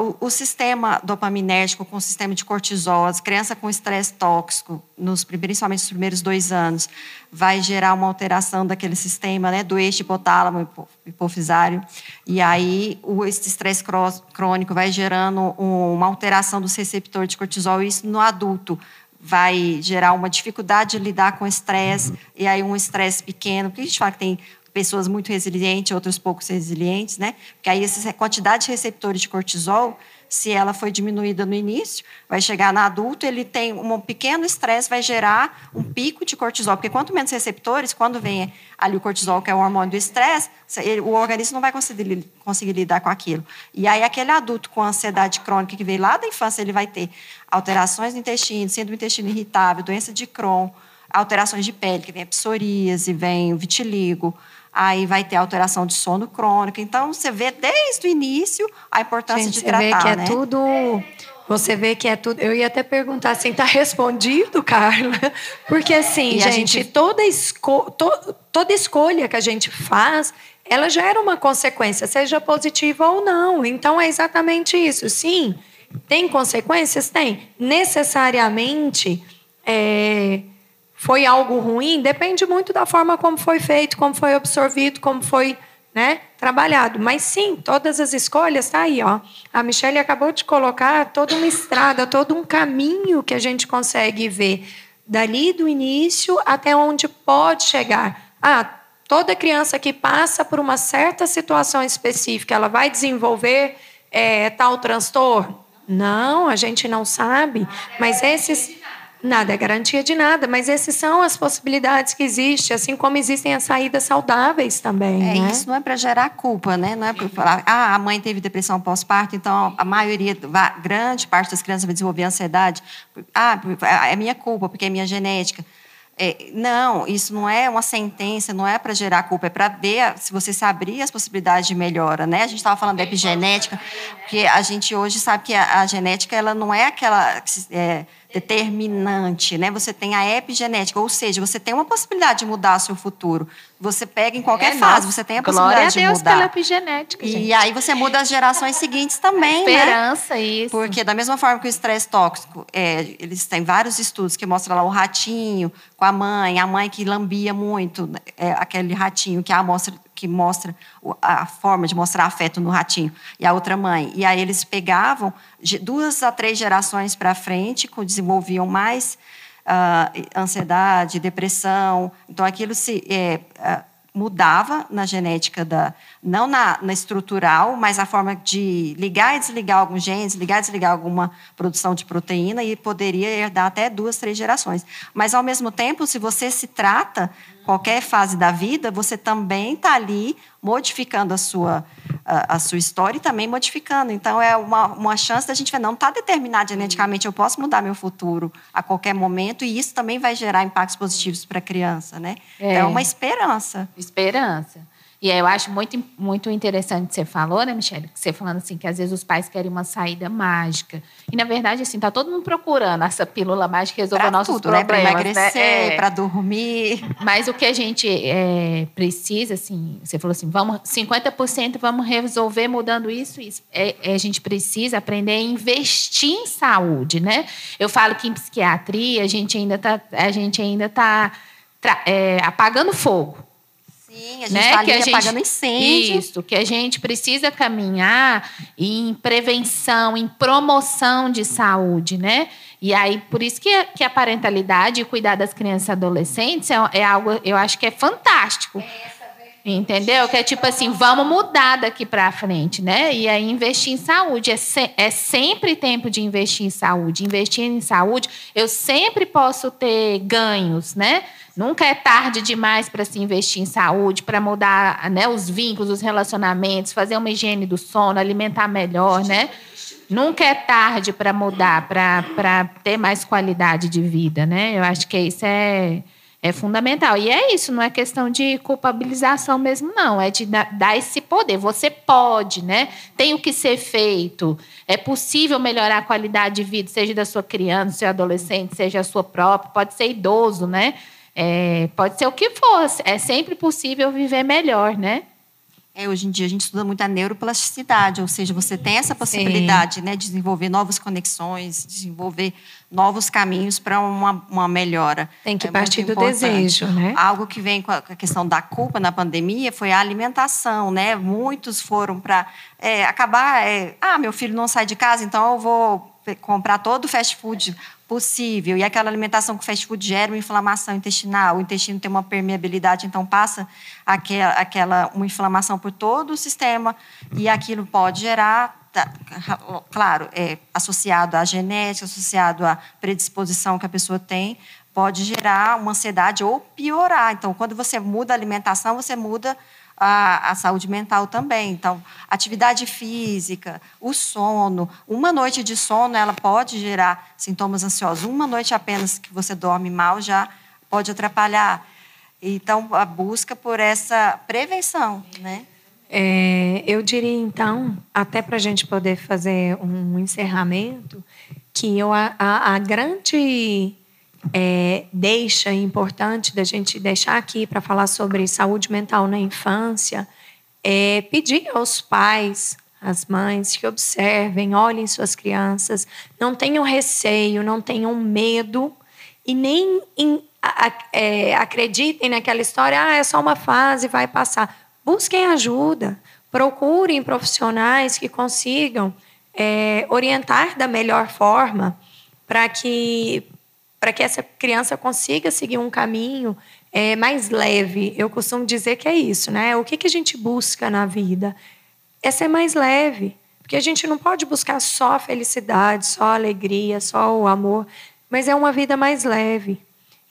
o, o sistema dopaminérgico com o sistema de cortisol, as crianças com estresse tóxico, nos, principalmente nos primeiros dois anos, vai gerar uma alteração daquele sistema, né, do eixo hipotálamo hipofisário, e aí o, esse estresse crônico vai gerando uma alteração dos receptores de cortisol, e isso no adulto vai gerar uma dificuldade de lidar com estresse, e aí um estresse pequeno, porque a gente fala que tem pessoas muito resilientes, outros poucos resilientes, né? Porque aí essa quantidade de receptores de cortisol, se ela foi diminuída no início, vai chegar no adulto, ele tem um pequeno estresse, vai gerar um pico de cortisol, porque quanto menos receptores, quando vem ali o cortisol, que é o hormônio do estresse, o organismo não vai conseguir, conseguir lidar com aquilo. E aí aquele adulto com ansiedade crônica que veio lá da infância, ele vai ter alterações no intestino, sendo o intestino irritável, doença de Crohn, alterações de pele, que vem a psoríase, vem vitiligo, aí vai ter alteração de sono crônico. Então, você vê desde o início a importância Gente, de tratar, você vê que é né? tudo... Você vê que é tudo... Eu ia até perguntar assim, está respondido, *laughs* Carla? Porque, assim, gente, gente, Toda, esco... to... toda escolha que a gente faz, ela gera uma consequência, seja positiva ou não. Então, é exatamente isso. Sim, tem consequências? Tem. Necessariamente... É foi algo ruim, depende muito da forma como foi feito, como foi absorvido, como foi né, trabalhado. Mas sim, todas as escolhas tá aí, ó. A Michelle acabou de colocar toda uma estrada, todo um caminho que a gente consegue ver dali do início até onde pode chegar. Ah, toda criança que passa por uma certa situação específica, ela vai desenvolver é, tal transtorno? Não, a gente não sabe. Mas esses Nada é garantia de nada, mas essas são as possibilidades que existem, assim como existem as saídas saudáveis também. É, né? Isso não é para gerar culpa, né? Não é para falar, ah, a mãe teve depressão pós-parto, então a maioria, grande parte das crianças vai desenvolver ansiedade. Ah, é minha culpa, porque é minha genética. É, não, isso não é uma sentença, não é para gerar culpa, é para ver se você se abrir as possibilidades de melhora, né? A gente estava falando da epigenética, porque a gente hoje sabe que a, a genética ela não é aquela é, determinante, né? Você tem a epigenética, ou seja, você tem uma possibilidade de mudar o seu futuro. Você pega em qualquer é, fase, você tem a possibilidade Glória a Deus de mudar. pela epigenética, gente. E aí você muda as gerações seguintes também, a esperança, né? isso. Porque da mesma forma que o estresse tóxico, é, eles têm vários estudos que mostram lá o ratinho com a mãe, a mãe que lambia muito, é, aquele ratinho que a mostra que mostra a forma de mostrar afeto no ratinho e a outra mãe. E aí eles pegavam duas a três gerações para frente, desenvolviam mais uh, ansiedade, depressão. Então aquilo se é, uh, mudava na genética da não na, na, estrutural, mas a forma de ligar e desligar alguns genes, ligar e desligar alguma produção de proteína e poderia herdar até duas, três gerações. Mas ao mesmo tempo, se você se trata qualquer fase da vida, você também está ali modificando a sua, a, a, sua história e também modificando. Então, é uma, uma chance da gente ver, não está determinado geneticamente, eu posso mudar meu futuro a qualquer momento e isso também vai gerar impactos positivos para a criança, né? É. é uma esperança. Esperança. E eu acho muito, muito interessante que você falou, né, Michelle? Que você falando assim, que às vezes os pais querem uma saída mágica. E, na verdade, assim, tá todo mundo procurando essa pílula mágica que resolva nossos tudo, problemas. Né? Para emagrecer, né? é. para dormir. Mas o que a gente é, precisa, assim, você falou assim, vamos 50% vamos resolver mudando isso isso. É, é, a gente precisa aprender a investir em saúde, né? Eu falo que em psiquiatria a gente ainda tá, a gente ainda tá é, apagando fogo. Sim, a gente né? está ali que apagando incêndio. Isso, que a gente precisa caminhar em prevenção, em promoção de saúde, né? E aí, por isso que a, que a parentalidade e cuidar das crianças e adolescentes é, é algo, eu acho que é fantástico. Entendeu? Que é tipo assim, vamos mudar daqui para frente, né? E aí investir em saúde. É, se, é sempre tempo de investir em saúde. Investir em saúde, eu sempre posso ter ganhos, né? Nunca é tarde demais para se investir em saúde, para mudar né, os vínculos, os relacionamentos, fazer uma higiene do sono, alimentar melhor, né? Nunca é tarde para mudar, para ter mais qualidade de vida, né? Eu acho que isso é, é fundamental. E é isso, não é questão de culpabilização mesmo, não. É de dar esse poder. Você pode, né? Tem o que ser feito. É possível melhorar a qualidade de vida, seja da sua criança, seu adolescente, seja a sua própria, pode ser idoso, né? É, pode ser o que for, é sempre possível viver melhor, né? É, hoje em dia a gente estuda muito a neuroplasticidade, ou seja, você tem essa possibilidade né, de desenvolver novas conexões, desenvolver novos caminhos para uma, uma melhora. Tem que É partir do importante. desejo, né? Algo que vem com a questão da culpa na pandemia foi a alimentação, né? Muitos foram para acabar. é, ah, meu filho não sai de casa, então eu vou comprar todo o fast food possível. E aquela alimentação que fast food gera uma inflamação intestinal. O intestino tem uma permeabilidade, então passa aquela, aquela uma inflamação por todo o sistema e aquilo pode gerar tá, claro, é associado à genética, associado à predisposição que a pessoa tem, pode gerar uma ansiedade ou piorar. Então, quando você muda a alimentação, você muda a, a saúde mental também. Então, atividade física, o sono, uma noite de sono, ela pode gerar sintomas ansiosos. Uma noite apenas que você dorme mal já pode atrapalhar. Então, a busca por essa prevenção, né? É, eu diria, então, até para a gente poder fazer um encerramento, que eu, a, a, a grande é, deixa importante da gente deixar aqui para falar sobre saúde mental na infância é pedir aos pais, às mães, que observem, olhem suas crianças, não tenham receio, não tenham medo e nem em- a- é, acreditem naquela história, ah, é só uma fase, vai passar. Busquem ajuda, procurem profissionais que consigam é, orientar da melhor forma para que para que essa criança consiga seguir um caminho é, mais leve. Eu costumo dizer que é isso, né? O que, que a gente busca na vida? É ser mais leve. Porque a gente não pode buscar só a felicidade, só a alegria, só o amor, mas é uma vida mais leve.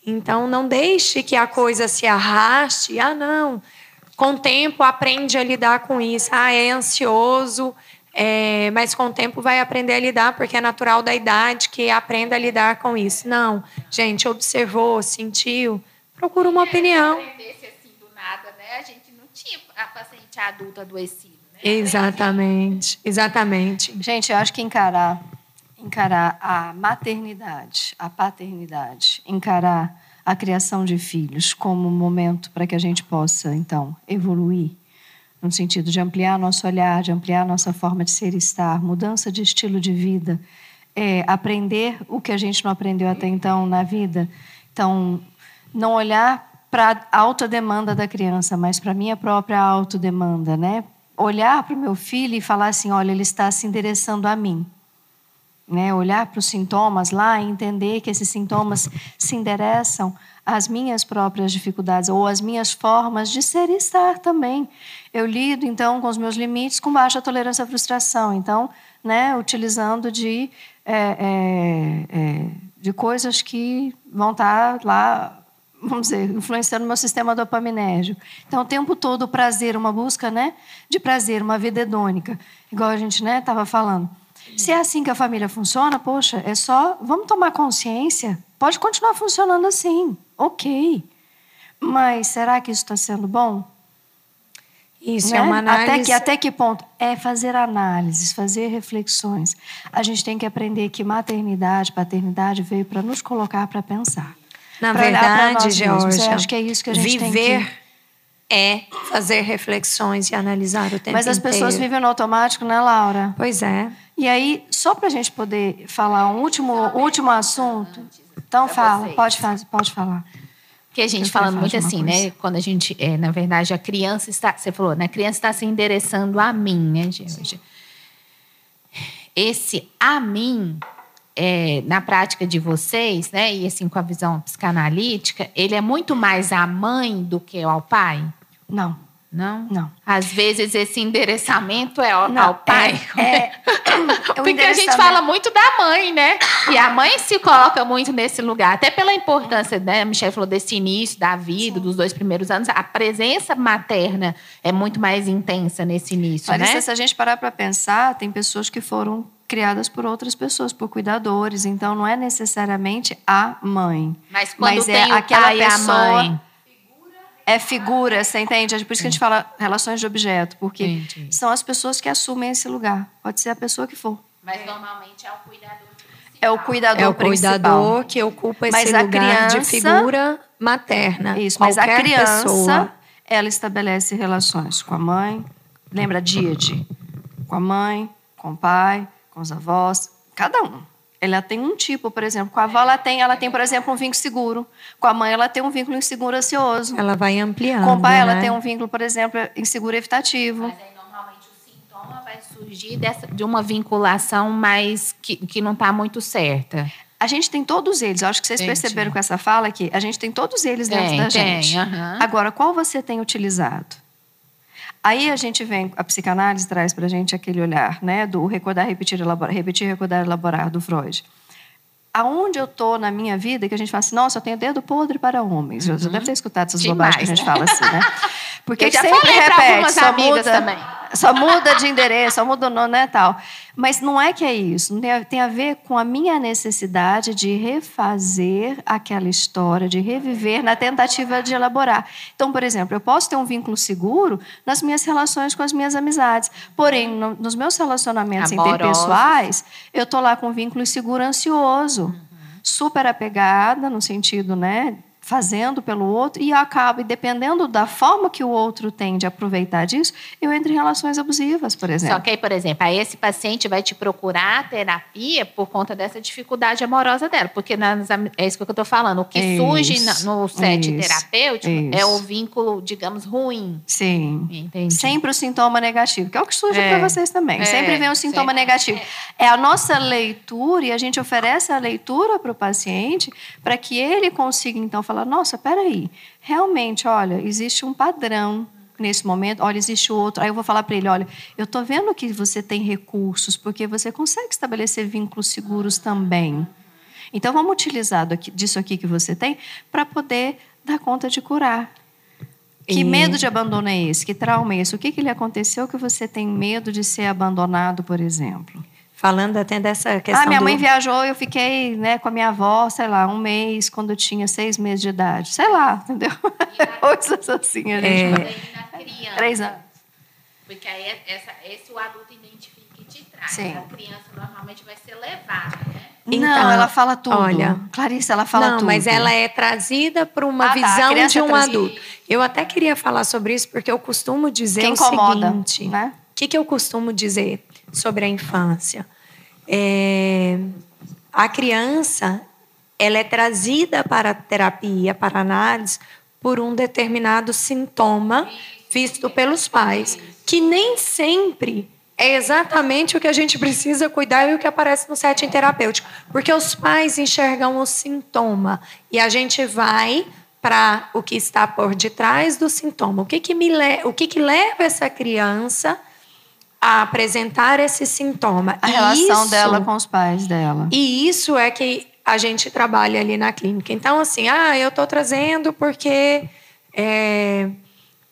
Então, não deixe que a coisa se arraste. Ah, não. Com o tempo, aprende a lidar com isso. Ah, é ansioso, é, mas com o tempo vai aprender a lidar, porque é natural da idade que aprenda a lidar com isso. Não. Gente, observou, sentiu, procura uma opinião. aprendesse assim do nada, né? A gente não tinha a paciente adulta adoecida, né? Exatamente, exatamente. Gente, eu acho que encarar, encarar a maternidade, a paternidade, encarar a criação de filhos como um momento para que a gente possa, então, evoluir, no sentido de ampliar nosso olhar, de ampliar nossa forma de ser e estar, mudança de estilo de vida, é, aprender o que a gente não aprendeu até então na vida. Então, não olhar para a alta demanda da criança, mas para a minha própria autodemanda, né? Olhar para o meu filho e falar assim, olha, ele está se endereçando a mim. Né? Olhar para os sintomas lá e entender que esses sintomas se endereçam às minhas próprias dificuldades ou às minhas formas de ser e estar também. Eu lido, então, com os meus limites com baixa tolerância à frustração. Então, né, utilizando de, é, é, é, de coisas que vão estar lá vamos dizer, influenciando o meu sistema dopaminérgico. Então, o tempo todo o prazer, uma busca né, de prazer, uma vida hedônica, igual a gente estava falando. Se é assim que a família funciona, poxa, é só. Vamos tomar consciência. Pode continuar funcionando assim. Ok. Mas será que isso está sendo bom? Isso Né? é uma análise. Até que, até que ponto? É fazer análises, fazer reflexões. A gente tem que aprender que maternidade, paternidade veio para nos colocar para pensar. Na Pra verdade. Georgia, acho que é isso que a gente tem viver que- é fazer reflexões e analisar o tempo Mas as pessoas inteiro. vivem no automático, né, Laura? Pois é. E aí, só para a gente poder falar um último, último assunto. Então, fala, pode, pode falar. Porque a gente falando muito assim, né? coisa. Quando a gente, é, na verdade, a criança está, você falou, né? A criança está se endereçando a mim, né, Georgia? Esse a mim, é, na prática de vocês, né? E assim com a visão psicanalítica, ele é muito mais a mãe do que ao pai, Não, não? não. Às vezes esse endereçamento é ao, Não, ao pai. é- é- o *coughs* Porque a gente fala muito da mãe, né? E a mãe se coloca muito nesse lugar, até pela importância, né? A Michelle falou desse início da vida, dos dois primeiros anos. A presença materna é muito mais intensa nesse início, Larissa, né? se a gente parar para pensar, tem pessoas que foram criadas por outras pessoas, por cuidadores. Então, não é necessariamente a mãe. Mas quando Mas tem é o aquela pai e a pessoa- mãe. É figura, você entende? É por isso que a gente fala relações de objeto, porque Entendi. são as pessoas que assumem esse lugar. Pode ser a pessoa que for. Mas normalmente é o cuidador. É o cuidador É o principal. cuidador que ocupa esse Mas a lugar de criança- figura materna. Isso, mas a criança, pessoa. ela estabelece relações com a mãe, lembra díade? Com a mãe, com o pai, com os avós, cada um. Ela tem um tipo, por exemplo, com a avó ela tem, ela tem, por exemplo, um vínculo seguro. Com a mãe ela tem um vínculo inseguro ansioso. Ela vai ampliando. Com o pai ela né? tem um vínculo, por exemplo, inseguro evitativo. Mas aí, normalmente, o sintoma vai surgir dessa, de uma vinculação mais que, que não está muito certa. A gente tem todos eles. Eu acho que vocês Entendi. perceberam com essa fala aqui. A gente tem todos eles dentro Tem, da tem, gente. aham. Agora, qual você tem utilizado? Aí a gente vem, a psicanálise traz para a gente aquele olhar, né, do recordar, repetir, elaborar, repetir, recordar, elaborar, do Freud. Aonde eu tô na minha vida que a gente fala assim, nossa, eu tenho dedo podre para homens. Você deve ter escutado essas bobagens que a Demais, gente fala assim, né? *laughs* Porque Eu já sempre falei pra repete, só amigas muda, também. Só muda de endereço, só muda o nome, né, tal. Mas não é que é isso. Tem a, ver com a minha necessidade de refazer aquela história, de reviver na tentativa de elaborar. Então, por exemplo, eu posso ter um vínculo seguro nas minhas relações com as minhas amizades. Porém, no- nos meus relacionamentos Amorosos. interpessoais, eu tô lá com um vínculo seguro ansioso, super apegada, no sentido, né? Fazendo pelo outro, e eu acabo, e dependendo da forma que o outro tem de aproveitar disso, eu entro em relações abusivas, por exemplo. Só que aí, por exemplo, aí esse paciente vai te procurar terapia por conta dessa dificuldade amorosa dela. Porque nas é isso que eu estou falando. O que Isso, surge no set isso, terapêutico é isso. o vínculo, digamos, ruim. Sim. Entendi. Sempre o sintoma negativo, que é o que surge É. para vocês também. É, sempre vem o sintoma sempre. negativo. É a nossa leitura e a gente oferece a leitura para o paciente para que ele consiga, então, falar: nossa, peraí, realmente, olha, existe um padrão nesse momento, olha, existe outro. Aí eu vou falar para ele: olha, eu estou vendo que você tem recursos, porque você consegue estabelecer vínculos seguros também. Então, vamos utilizar disso aqui que você tem para poder dar conta de curar. Que E- medo de abandono é esse? Que trauma é esse? O que, que lhe aconteceu que você tem medo de ser abandonado, por exemplo? Falando até dessa questão ah, minha do- mãe viajou, eu fiquei né, com a minha avó, sei lá, um mês, quando eu tinha seis meses de idade. Sei lá, *laughs* entendeu? Coisas assim, a gente É. vai- criança. Três anos. Porque aí é- essa, esse o adulto identifica e te traz. Sim. A criança normalmente vai ser levada, né? não, Então, ela fala tudo. olha- Clarice, ela fala não, tudo. mas ela é trazida por uma Ah, tá, visão criança de é um adulto. Eu até queria falar sobre isso porque eu costumo dizer Que o incomoda, seguinte. né? O que, que eu costumo dizer sobre a infância? É, a criança ela é trazida para a terapia, para a análise, por um determinado sintoma visto pelos pais, que nem sempre é exatamente o que a gente precisa cuidar e o que aparece no setting terapêutico, porque os pais enxergam o sintoma e a gente vai para o que está por detrás do sintoma. O que que me o que que leva essa criança a apresentar esse sintoma? A E relação isso- dela com os pais dela. e isso é que a gente trabalha ali na clínica. Então, assim, ah, eu estou trazendo porque é,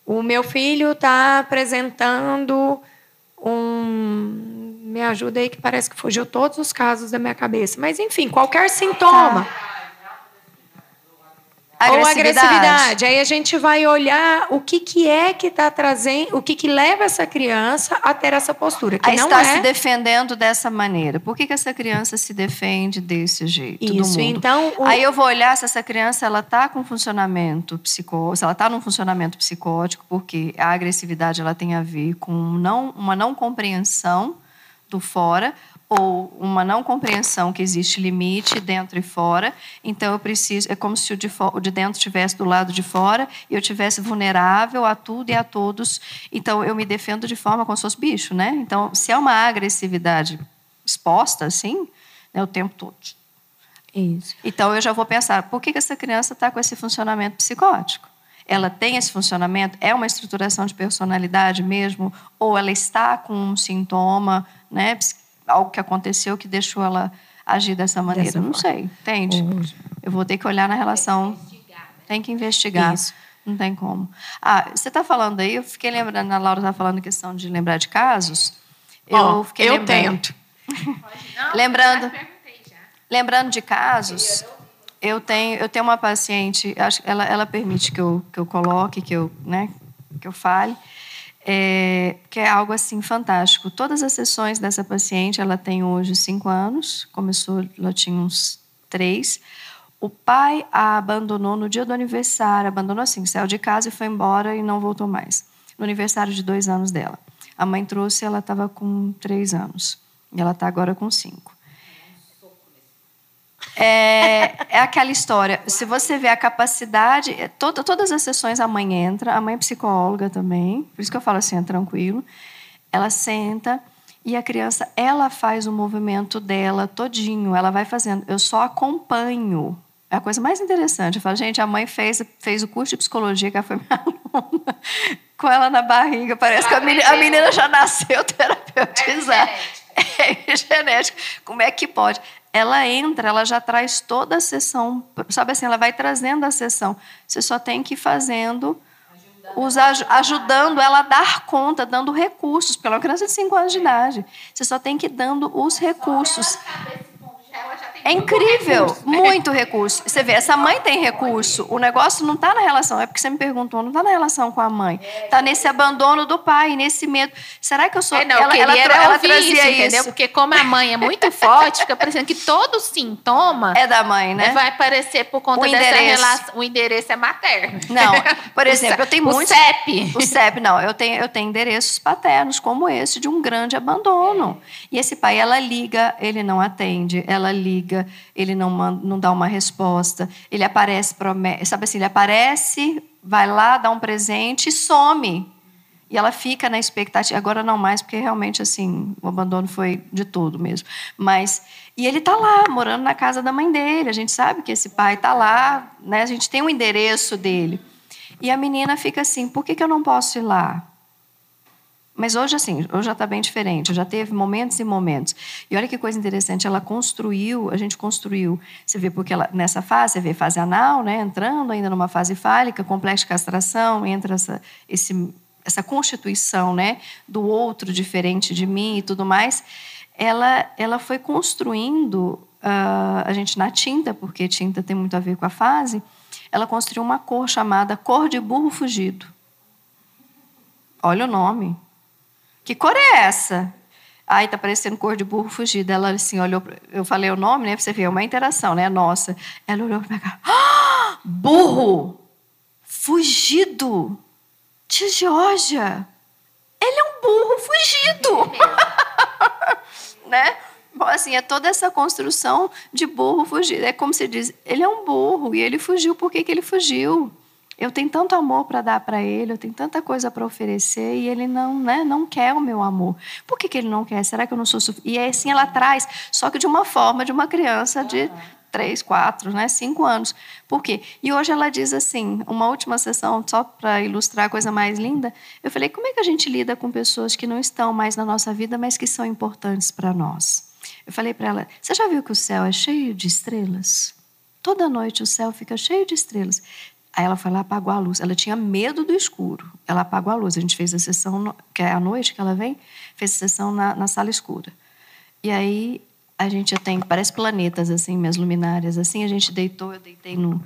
o meu filho está apresentando um. Me ajuda aí, que parece que fugiu todos os casos da minha cabeça. Mas, enfim, qualquer sintoma. Ou agressividade. Aí a gente vai olhar o que, que é que está trazendo, o que, que leva essa criança a ter essa postura. Que Aí não está é... se defendendo dessa maneira. Por que, que essa criança se defende desse jeito Isso, então. o- Aí eu vou olhar se essa criança ela está com funcionamento psicó, se ela está num funcionamento psicótico, porque a agressividade ela tem a ver com não, uma não compreensão do fora ou uma não compreensão que existe limite dentro e fora. Então eu preciso é como se o de, o de dentro estivesse do lado de fora e eu estivesse vulnerável a tudo e a todos. Então eu me defendo de forma como se fosse bicho, né? Então se é uma agressividade exposta assim, né, o tempo todo. Isso. Então eu já vou pensar, por que, que essa criança está com esse funcionamento psicótico? Ela tem esse funcionamento? É uma estruturação de personalidade mesmo? Ou ela está com um sintoma, né? Algo que aconteceu que deixou ela agir dessa maneira? Dessa Não forma. sei, entende? Eu vou ter que olhar na relação. Tem que investigar. Isso. Não tem como. Ah, você está falando aí, eu fiquei lembrando, a Laura está falando questão de lembrar de casos. Eu Ó, fiquei eu lembrando. tento. Não, Lembrando-. Lembrando de casos, eu tenho, eu tenho uma paciente, acho que ela, ela permite que eu, que eu coloque, que eu, né, que eu fale, é, que é algo assim fantástico. Todas as sessões dessa paciente, ela tem hoje cinco anos, começou, ela tinha uns três. O pai a abandonou no dia do aniversário, abandonou assim, saiu de casa e foi embora e não voltou mais. No aniversário de dois anos dela. A mãe trouxe, ela estava com três anos. E ela está agora com cinco. É, é aquela história. Se você vê a capacidade, é, toda, todas as sessões a mãe entra, a mãe é psicóloga também, por isso que eu falo assim, é tranquilo. Ela senta e a criança, ela faz o movimento dela todinho, ela vai fazendo. Eu só acompanho. É a coisa mais interessante. Eu falo, gente, a mãe fez, fez o curso de psicologia, que ela foi minha *laughs* aluna, com ela na barriga. Parece que a menina, a menina já nasceu terapeutizada. É, *laughs* é genética. Como é que pode? Ela entra, ela já traz toda a sessão, sabe assim, ela vai trazendo a sessão. Você só tem que ir fazendo, os, ajudando ela a dar conta, dando recursos, porque ela é uma criança de 5 anos de idade. Você só tem que ir dando os recursos. É incrível, recurso. muito recurso. Você vê, essa mãe tem recurso. O negócio não está na relação, é porque você me perguntou, não está na relação com a mãe. Está nesse abandono do pai, nesse medo. Será que eu sou. É, não, ela, ela, ela, ela trazia isso, entendeu? Porque como a mãe é muito *laughs* forte, fica parecendo que todo sintoma é da mãe, né? Vai aparecer por conta o dessa relação. O endereço é materno. Não, *laughs* por exemplo, eu tenho o muitos. O CEP. O CEP, não. Eu tenho, eu tenho endereços paternos como esse de um grande abandono. E esse pai, ela liga, ele não atende, ela liga ele não, manda, não dá uma resposta, ele aparece, promete, sabe assim, ele aparece, vai lá, dá um presente e some. E ela fica na expectativa, agora não mais, porque realmente assim, o abandono foi de tudo mesmo. Mas e ele está lá, morando na casa da mãe dele. A gente sabe que esse pai está lá, né? A gente tem o um endereço dele. E a menina fica assim: por que, que eu não posso ir lá? Mas hoje, assim, hoje já está bem diferente. Já teve momentos e momentos. E olha que coisa interessante, ela construiu, a gente construiu. Você vê, porque ela, nessa fase, você vê fase anal, né, entrando ainda numa fase fálica, complexo de castração, entra essa, esse, essa constituição né, do outro diferente de mim e tudo mais. Ela, ela foi construindo, uh, a gente na tinta, porque tinta tem muito a ver com a fase, ela construiu uma cor chamada cor de burro fugido. Olha o nome. Que cor é essa? Ai, tá parecendo cor de burro fugido. Ela assim olhou, eu falei o nome, né? Pra você ver, é uma interação, né? Nossa. Ela olhou pra cá. Ah, burro! Fugido! Tia Georgia! Ele é um burro fugido! *laughs* né? Bom, assim, é toda essa construção de burro fugido. É como se diz, ele é um burro e ele fugiu. Por que, que ele fugiu? Eu tenho tanto amor para dar para ele, eu tenho tanta coisa para oferecer e ele não, né, não quer o meu amor. Por que, que ele não quer? Será que eu não sou suficiente? E é assim ela traz, só que de uma forma de uma criança de três, quatro, né, cinco anos. Por quê? E hoje ela diz assim, uma última sessão, só para ilustrar a coisa mais linda, eu falei, como é que a gente lida com pessoas que não estão mais na nossa vida, mas que são importantes para nós? Eu falei para ela, você já viu que o céu é cheio de estrelas? Toda noite o céu fica cheio de estrelas. Aí ela foi lá apagou a luz. Ela tinha medo do escuro. Ela apagou a luz. A gente fez a sessão, que é à noite que ela vem, fez a sessão na, na sala escura. E aí a gente tem, parece planetas assim, minhas luminárias assim. A gente deitou, eu deitei no,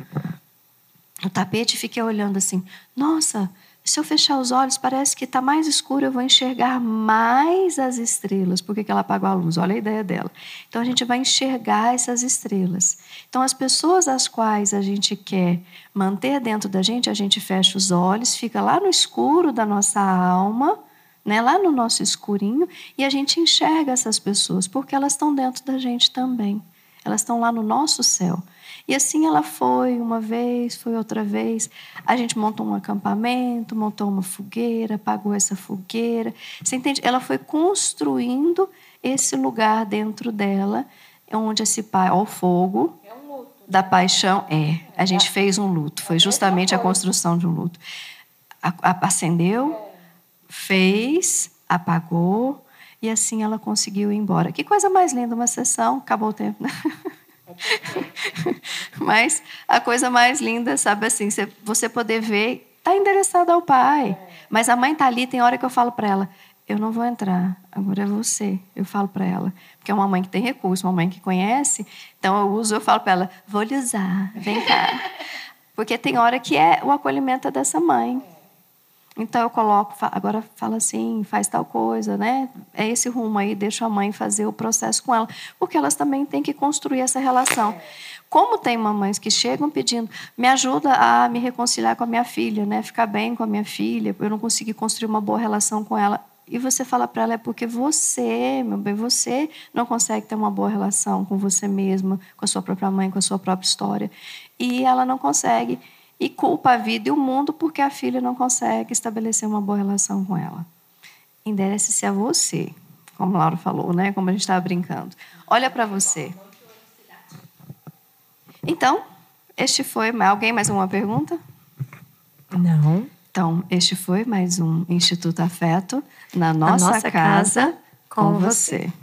no tapete e fiquei olhando assim. Nossa, se eu fechar os olhos, parece que está mais escuro, eu vou enxergar mais as estrelas. Por que, que ela apagou a luz? Olha a ideia dela. Então a gente vai enxergar essas estrelas. Então as pessoas às quais a gente quer manter dentro da gente, a gente fecha os olhos, fica lá no escuro da nossa alma, né, lá no nosso escurinho, e a gente enxerga essas pessoas, porque elas estão dentro da gente também. Elas estão lá no nosso céu. E assim ela foi uma vez, foi outra vez. A gente montou um acampamento, montou uma fogueira, pagou essa fogueira. Você entende? Ela foi construindo esse lugar dentro dela, onde esse pai, ó, o fogo é um luto. da paixão, é. A gente fez um luto, foi justamente a construção de um luto. Acendeu, fez, apagou, e assim ela conseguiu ir embora. Que coisa mais linda, uma sessão, acabou o tempo. Né? *laughs* *laughs* Mas a coisa mais linda, sabe assim, você poder ver, está endereçado ao pai. Mas a mãe está ali, tem hora que eu falo para ela, eu não vou entrar, agora é você. Eu falo para ela, porque é uma mãe que tem recurso, uma mãe que conhece, então eu uso, eu falo para ela, vou lhe usar, vem cá. *laughs* Porque tem hora que é o acolhimento dessa mãe. Então eu coloco, agora fala assim, faz tal coisa, né? É esse rumo aí, deixa a mãe fazer o processo com ela, porque elas também têm que construir essa relação. Como tem mamães que chegam pedindo, me ajuda a me reconciliar com a minha filha, né? Ficar bem com a minha filha, eu não consegui construir uma boa relação com ela. E você fala para ela é porque você, meu bem, você não consegue ter uma boa relação com você mesma, com a sua própria mãe, com a sua própria história. E ela não consegue e culpa a vida e o mundo porque a filha não consegue estabelecer uma boa relação com ela. Enderece-se a você, como a Laura falou, né? Como a gente estava brincando. Olha para você. Então, este foi. Alguém mais uma pergunta? Não. Então, este foi mais um Instituto Afeto na nossa, nossa casa, casa, com você. você.